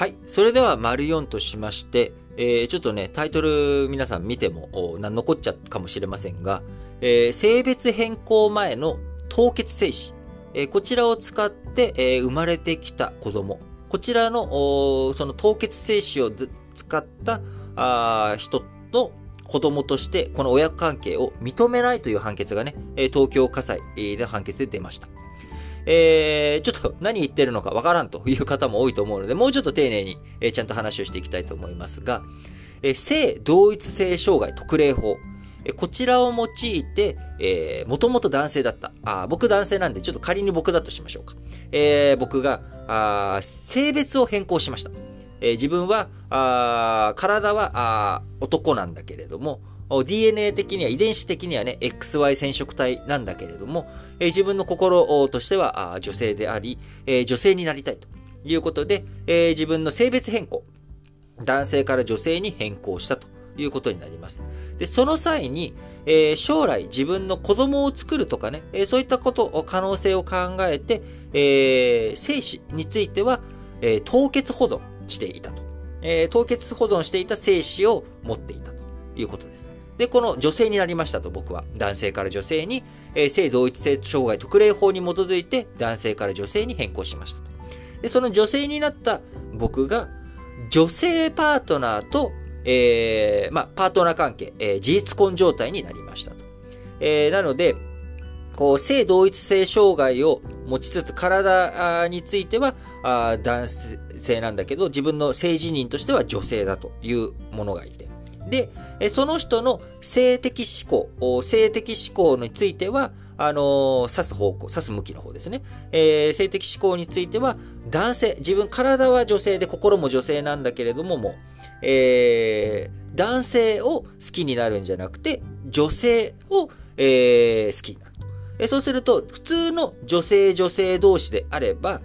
はい。それでは、丸4としまして、えー、ちょっとね、タイトル皆さん見ても、な残っちゃうかもしれませんが、えー、性別変更前の凍結精子、えー、こちらを使って、えー、生まれてきた子供、こちらの、その凍結精子を使ったあ人の子供として、この親子関係を認めないという判決がね、東京火災で判決で出ました。えー、ちょっと何言ってるのかわからんという方も多いと思うので、もうちょっと丁寧に、えー、ちゃんと話をしていきたいと思いますが、えー、性同一性障害特例法。えこちらを用いて、えー、もともと男性だった。あ僕男性なんで、ちょっと仮に僕だとしましょうか。えー、僕が、あ性別を変更しました。えー、自分は、あ体はあ男なんだけれども、DNA 的には、遺伝子的にはね、XY 染色体なんだけれども、え、自分の心としては女性であり、え、女性になりたいということで、え、自分の性別変更、男性から女性に変更したということになります。で、その際に、え、将来自分の子供を作るとかね、え、そういったこと、可能性を考えて、えー、精子については、え、凍結保存していたと。え、凍結保存していた精子を持っていたということです。で、この女性になりましたと僕は、男性から女性に、えー、性同一性障害特例法に基づいて男性から女性に変更しましたと。で、その女性になった僕が、女性パートナーとえー、まあ、パートナー関係、えー、事実婚状態になりましたと。えー、なので、こう、性同一性障害を持ちつつ、体についてはあ男性なんだけど、自分の性自認としては女性だというものがいて。で、その人の性的思考、性的思考については、あのー、指す方向、指す向きの方ですね。えー、性的思考については、男性、自分、体は女性で心も女性なんだけれども、もう、えー、男性を好きになるんじゃなくて、女性を、えー、好きになる。そうすると、普通の女性女性同士であれば、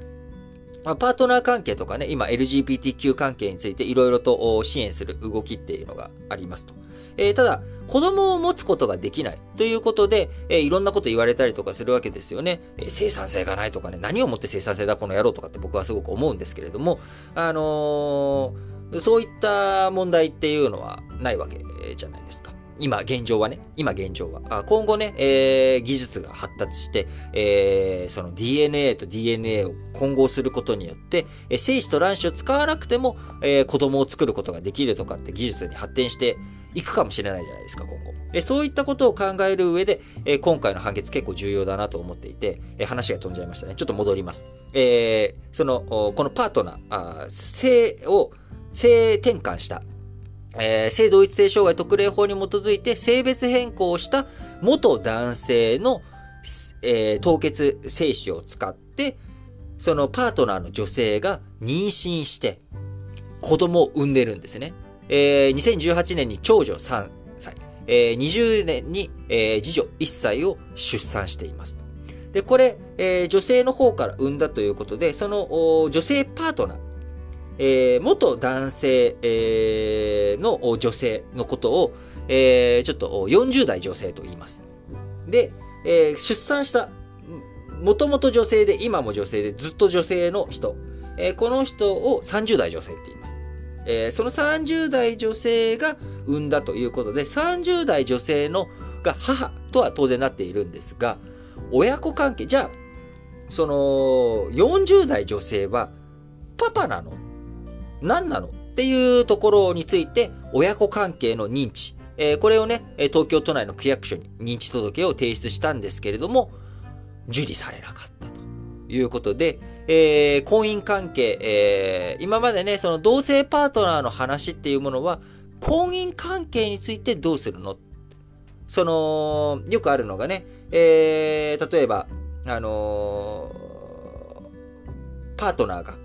パートナー関係とかね、今 LGBTQ 関係についていろいろと支援する動きっていうのがありますと。えー、ただ、子供を持つことができないということで、えー、いろんなこと言われたりとかするわけですよね。えー、生産性がないとかね、何をもって生産性だこの野郎とかって僕はすごく思うんですけれども、あのそういった問題っていうのはないわけじゃないですか。今、現状はね。今、現状は。今後ね、えー、技術が発達して、えー、その DNA と DNA を混合することによって、えー、精子と卵子を使わなくても、えー、子供を作ることができるとかって技術に発展していくかもしれないじゃないですか、今後。えそういったことを考える上で、え今回の判決結構重要だなと思っていて、え話が飛んじゃいましたね。ちょっと戻ります。えその、このパートナー、あ性を、性転換した、えー、性同一性障害特例法に基づいて性別変更をした元男性の、えー、凍結精子を使って、そのパートナーの女性が妊娠して、子供を産んでるんですね。えー、2018年に長女3歳、えー、20年に、えー、次女1歳を出産しています。で、これ、えー、女性の方から産んだということで、その女性パートナー、えー、元男性、えー、の女性のことを、えー、ちょっと40代女性と言います。で、えー、出産した、もともと女性で、今も女性で、ずっと女性の人、えー、この人を30代女性って言います。えー、その30代女性が産んだということで、30代女性のが母とは当然なっているんですが、親子関係、じゃあ、その、40代女性は、パパなの何なの？っていうところについて、親子関係の認知、えー、これをね、東京都内の区役所に認知届を提出したんですけれども、受理されなかったということで、えー、婚姻関係、えー、今までね、その同性パートナーの話っていうものは、婚姻関係についてどうするの？その、よくあるのがね、えー、例えば、あのー、パートナーが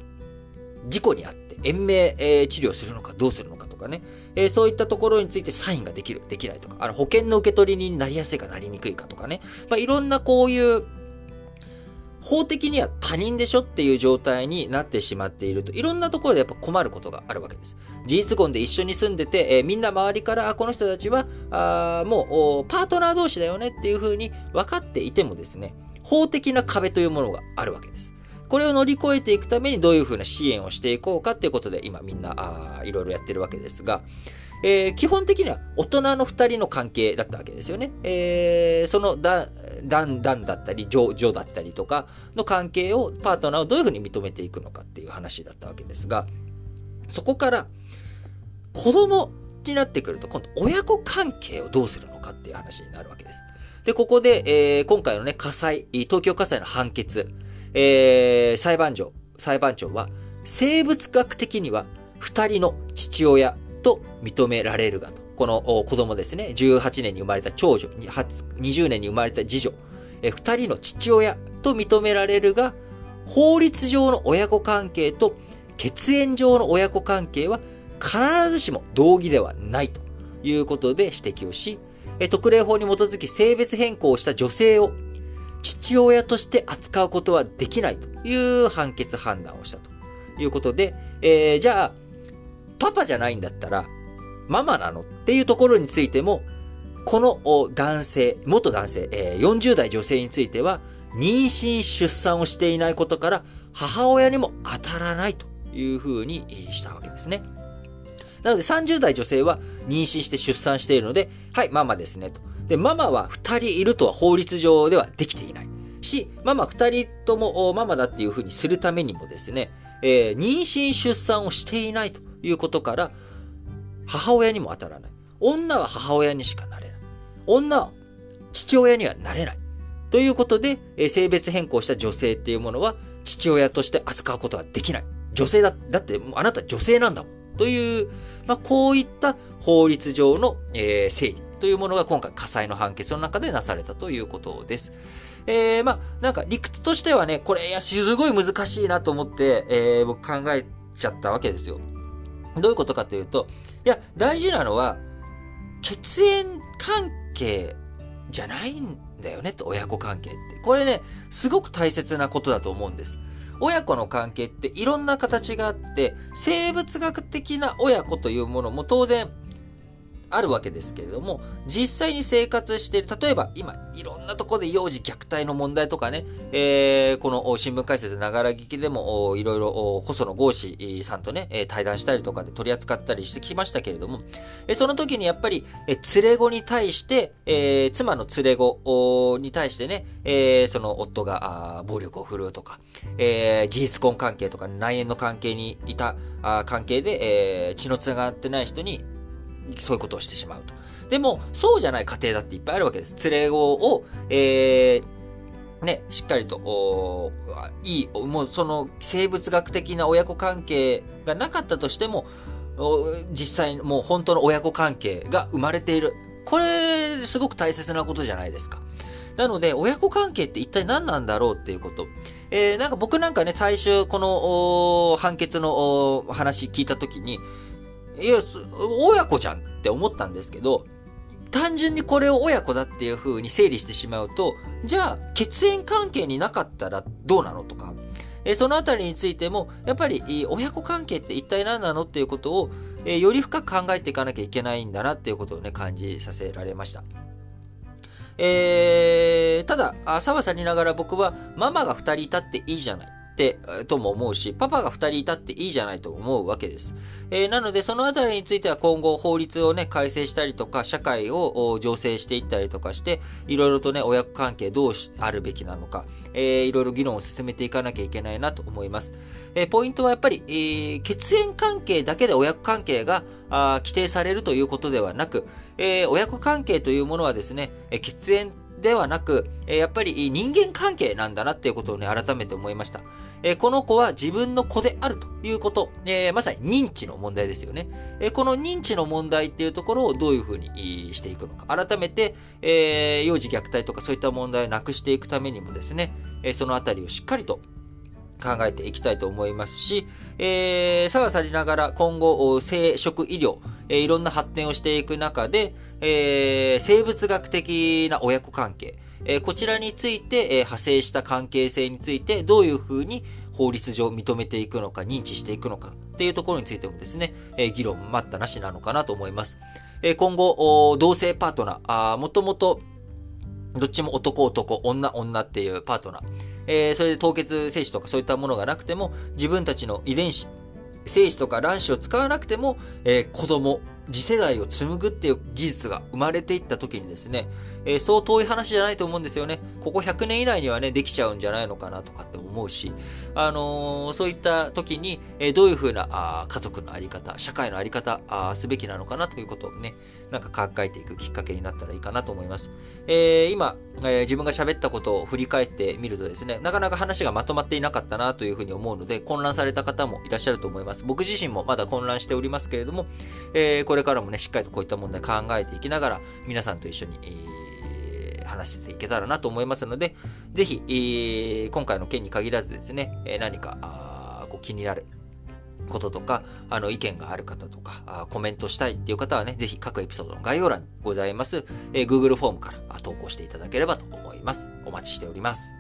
事故にあって、延命、えー、治療するのかどうするのかとかね、えー、そういったところについてサインができる、できないとか、あの保険の受け取りになりやすいかなりにくいかとかね、まあ、いろんなこういう、法的には他人でしょっていう状態になってしまっていると、いろんなところでやっぱ困ることがあるわけです。事実婚で一緒に住んでて、えー、みんな周りから、この人たちは、あもう、パートナー同士だよねっていうふうに分かっていてもですね、法的な壁というものがあるわけです。これを乗り越えていくためにどういうふうな支援をしていこうかっていうことで、今みんな、あいろいろやってるわけですが、えー、基本的には大人の二人の関係だったわけですよね。えー、そのだ、だんだんだったり、ジョ、ジョだったりとかの関係を、パートナーをどういうふうに認めていくのかっていう話だったわけですが、そこから、子供になってくると、今度親子関係をどうするのかっていう話になるわけです。で、ここで、えー、今回のね、火災、東京火災の判決、えー、裁判長、裁判長は、生物学的には、二人の父親と認められるがと。この子供ですね、18年に生まれた長女、20年に生まれた次女、え二人の父親と認められるが、法律上の親子関係と血縁上の親子関係は必ずしも同義ではないということで指摘をし、特例法に基づき性別変更をした女性を父親として扱うことはできないという判決判断をしたということで、えー、じゃあ、パパじゃないんだったら、ママなのっていうところについても、この男性、元男性、えー、40代女性については、妊娠出産をしていないことから、母親にも当たらないというふうにしたわけですね。なので30代女性は妊娠して出産しているので、はい、ママですねと。で、ママは2人いるとは法律上ではできていない。し、ママ2人ともママだっていうふうにするためにもですね、えー、妊娠出産をしていないということから、母親にも当たらない。女は母親にしかなれない。女は父親にはなれない。ということで、えー、性別変更した女性っていうものは父親として扱うことはできない。女性だ、だってあなた女性なんだもん。という、まあ、こういった法律上の、えー、整理というものが今回火災の判決の中でなされたということです。えー、まあ、なんか理屈としてはね、これ、いや、すごい難しいなと思って、えー、僕考えちゃったわけですよ。どういうことかというと、いや、大事なのは、血縁関係じゃないんだよねと、親子関係って。これね、すごく大切なことだと思うんです。親子の関係っていろんな形があって、生物学的な親子というものも当然あるわけですけれども、実際に生活している、例えば今、いろんなところで幼児虐待の問題とかね、えー、この新聞解説ながら聞きでも、いろいろ、細野豪志さんとね、対談したりとかで取り扱ったりしてきましたけれども、その時にやっぱり、連れ子に対して、えー、妻の連れ子に対してね、えー、その夫が暴力を振るうとか、えー、事実婚関係とか内縁の関係にいた関係で、えー、血の繋がってない人にそういうことをしてしまうと。でも、そうじゃない家庭だっていっぱいあるわけです。連れ子を、えー、ね、しっかりと、おいい、もうその生物学的な親子関係がなかったとしても、実際もう本当の親子関係が生まれている。これ、すごく大切なことじゃないですか。なので、親子関係って一体何なんだろうっていうこと。えー、なんか僕なんかね、最初、この、判決の話聞いたときに、いや、親子じゃんって思ったんですけど、単純にこれを親子だっていう風に整理してしまうと、じゃあ、血縁関係になかったらどうなのとか、えそのあたりについても、やっぱり、親子関係って一体何なのっていうことを、えより深く考えていかなきゃいけないんだなっていうことをね、感じさせられました。えー、ただ、さわさりながら僕は、ママが二人いたっていいじゃない。て、とも思うし、パパが二人いたっていいじゃないと思うわけです。えー、なので、そのあたりについては今後法律をね、改正したりとか、社会を醸成していったりとかして、いろいろとね、親子関係どうあるべきなのか、えー、いろいろ議論を進めていかなきゃいけないなと思います。えー、ポイントはやっぱり、えー、血縁関係だけで親子関係があ規定されるということではなく、えー、親子関係というものはですね、血縁ではなく、えやっぱり人間関係なんだなっていうことをね、改めて思いました。えこの子は自分の子であるということ、えまさに認知の問題ですよね。えこの認知の問題っていうところをどういうふうにしていくのか。改めて、え幼児虐待とかそういった問題をなくしていくためにもですね、えそのあたりをしっかりと考えていきたいと思いますし、えー、さはさりながら今後、生殖医療、えー、いろんな発展をしていく中で、えー、生物学的な親子関係、えー、こちらについて、えー、派生した関係性についてどういうふうに法律上認めていくのか、認知していくのかっていうところについてもですね、えー、議論待ったなしなのかなと思います。えー、今後、同性パートナー、あもともとどっちも男男、女女っていうパートナー、えー、それで凍結精子とかそういったものがなくても、自分たちの遺伝子、精子とか卵子を使わなくても、えー、子供、次世代を紡ぐっていう技術が生まれていった時にですね、えー、そう遠い話じゃないと思うんですよね。ここ100年以内にはね、できちゃうんじゃないのかなとかって思うし、あのー、そういった時に、えー、どういうふうなあ家族のあり方、社会のあり方あすべきなのかなということをね、なんか考えていくきっかけになったらいいかなと思います。えー、今、え、自分が喋ったことを振り返ってみるとですね、なかなか話がまとまっていなかったなというふうに思うので、混乱された方もいらっしゃると思います。僕自身もまだ混乱しておりますけれども、え、これからもね、しっかりとこういった問題考えていきながら、皆さんと一緒に、えー話していけたらなと思いますので、ぜひ、えー、今回の件に限らずですね、え何かあこう気になることとか、あの、意見がある方とか、あコメントしたいっていう方はね、ぜひ各エピソードの概要欄にございます、えー、Google フォームから投稿していただければと思います。お待ちしております。